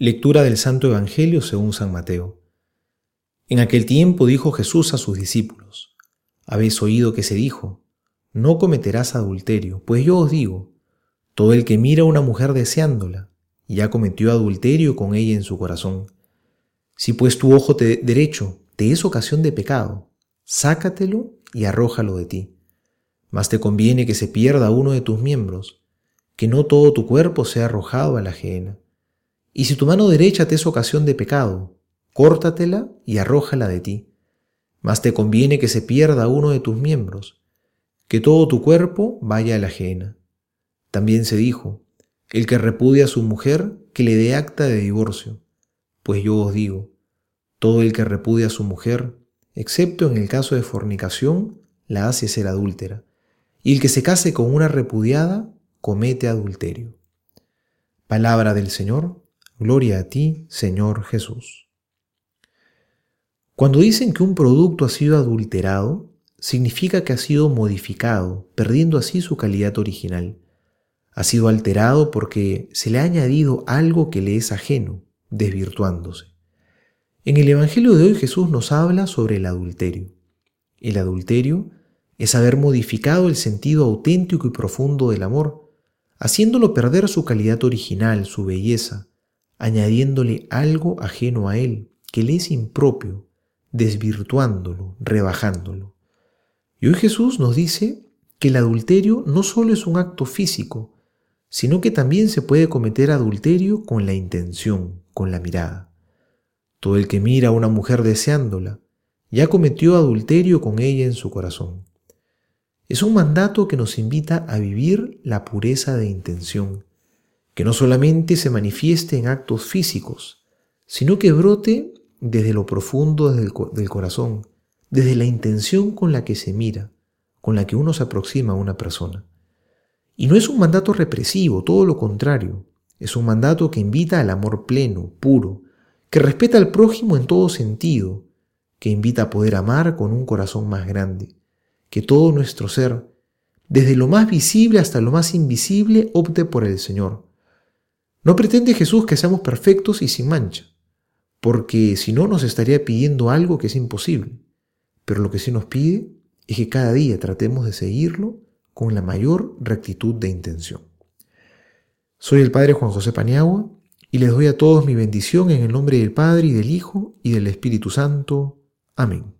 Lectura del Santo Evangelio según San Mateo. En aquel tiempo dijo Jesús a sus discípulos, Habéis oído que se dijo, no cometerás adulterio, pues yo os digo, todo el que mira a una mujer deseándola, ya cometió adulterio con ella en su corazón. Si pues tu ojo derecho te es ocasión de pecado, sácatelo y arrójalo de ti. Mas te conviene que se pierda uno de tus miembros, que no todo tu cuerpo sea arrojado a la ajena. Y si tu mano derecha te es ocasión de pecado, córtatela y arrójala de ti. Mas te conviene que se pierda uno de tus miembros, que todo tu cuerpo vaya a la ajena. También se dijo, el que repudia a su mujer, que le dé acta de divorcio. Pues yo os digo, todo el que repudia a su mujer, excepto en el caso de fornicación, la hace ser adúltera. Y el que se case con una repudiada, comete adulterio. Palabra del Señor, Gloria a ti, Señor Jesús. Cuando dicen que un producto ha sido adulterado, significa que ha sido modificado, perdiendo así su calidad original. Ha sido alterado porque se le ha añadido algo que le es ajeno, desvirtuándose. En el Evangelio de hoy Jesús nos habla sobre el adulterio. El adulterio es haber modificado el sentido auténtico y profundo del amor, haciéndolo perder su calidad original, su belleza, añadiéndole algo ajeno a él, que le es impropio, desvirtuándolo, rebajándolo. Y hoy Jesús nos dice que el adulterio no solo es un acto físico, sino que también se puede cometer adulterio con la intención, con la mirada. Todo el que mira a una mujer deseándola, ya cometió adulterio con ella en su corazón. Es un mandato que nos invita a vivir la pureza de intención, que no solamente se manifieste en actos físicos, sino que brote desde lo profundo del, corazón, desde la intención con la que se mira, con la que uno se aproxima a una persona. Y no es un mandato represivo, todo lo contrario, es un mandato que invita al amor pleno, puro, que respeta al prójimo en todo sentido, que invita a poder amar con un corazón más grande, que todo nuestro ser, desde lo más visible hasta lo más invisible, opte por el Señor, no pretende Jesús que seamos perfectos y sin mancha, porque si no nos estaría pidiendo algo que es imposible. Pero lo que sí nos pide es que cada día tratemos de seguirlo con la mayor rectitud de intención. Soy el Padre Juan José Paniagua y les doy a todos mi bendición en el nombre del Padre y del Hijo y del Espíritu Santo. Amén.